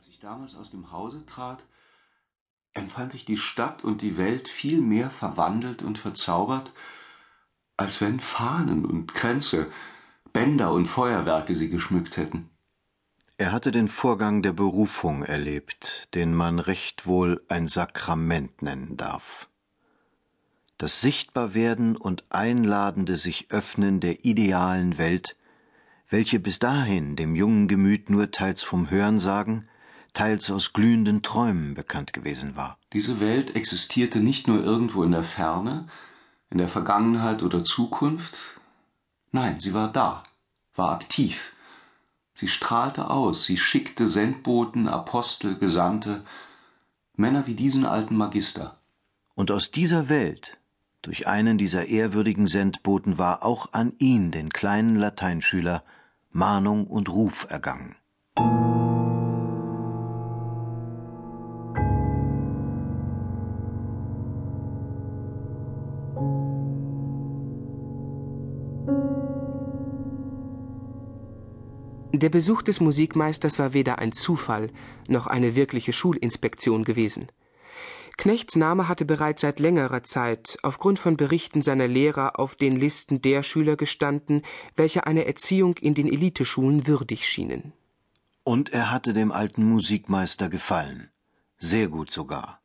Als ich damals aus dem Hause trat, empfand ich die Stadt und die Welt viel mehr verwandelt und verzaubert, als wenn Fahnen und Kränze, Bänder und Feuerwerke sie geschmückt hätten. Er hatte den Vorgang der Berufung erlebt, den man recht wohl ein Sakrament nennen darf. Das Sichtbarwerden und einladende sich öffnen der idealen Welt, welche bis dahin dem jungen Gemüt nur teils vom Hörensagen, teils aus glühenden Träumen bekannt gewesen war. Diese Welt existierte nicht nur irgendwo in der Ferne, in der Vergangenheit oder Zukunft, nein, sie war da, war aktiv, Sie strahlte aus, sie schickte Sendboten, Apostel, Gesandte, Männer wie diesen alten Magister. Und aus dieser Welt, durch einen dieser ehrwürdigen Sendboten, war auch an ihn, den kleinen Lateinschüler, Mahnung und Ruf ergangen. Der Besuch des Musikmeisters war weder ein Zufall noch eine wirkliche Schulinspektion gewesen. Knechts Name hatte bereits seit längerer Zeit aufgrund von Berichten seiner Lehrer auf den Listen der Schüler gestanden, welche eine Erziehung in den Eliteschulen würdig schienen. Und er hatte dem alten Musikmeister gefallen. Sehr gut sogar.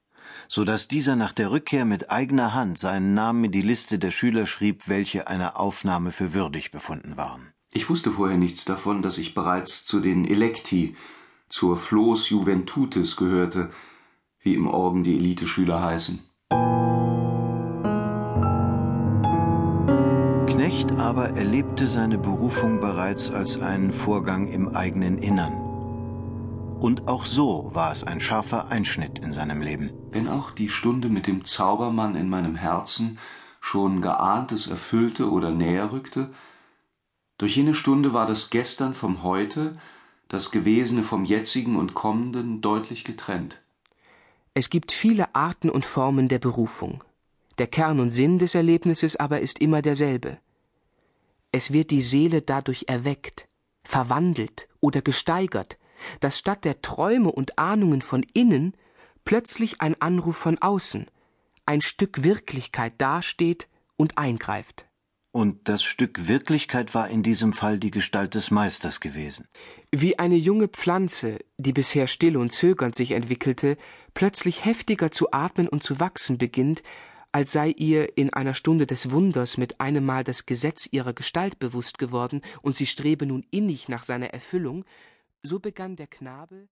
So dass dieser nach der Rückkehr mit eigener Hand seinen Namen in die Liste der Schüler schrieb, welche einer Aufnahme für würdig befunden waren. Ich wusste vorher nichts davon, dass ich bereits zu den Electi, zur Flos Juventutis gehörte, wie im Orden die Eliteschüler heißen. Knecht aber erlebte seine Berufung bereits als einen Vorgang im eigenen Innern. Und auch so war es ein scharfer Einschnitt in seinem Leben. Wenn auch die Stunde mit dem Zaubermann in meinem Herzen schon Geahntes erfüllte oder näher rückte, durch jene Stunde war das Gestern vom Heute, das Gewesene vom Jetzigen und Kommenden deutlich getrennt. Es gibt viele Arten und Formen der Berufung. Der Kern und Sinn des Erlebnisses aber ist immer derselbe. Es wird die Seele dadurch erweckt, verwandelt oder gesteigert, dass statt der Träume und Ahnungen von innen plötzlich ein Anruf von außen, ein Stück Wirklichkeit dasteht und eingreift. Und das Stück Wirklichkeit war in diesem Fall die Gestalt des Meisters gewesen. Wie eine junge Pflanze, die bisher still und zögernd sich entwickelte, plötzlich heftiger zu atmen und zu wachsen beginnt, als sei ihr in einer Stunde des Wunders mit einem Mal das Gesetz ihrer Gestalt bewusst geworden und sie strebe nun innig nach seiner Erfüllung, so begann der Knabe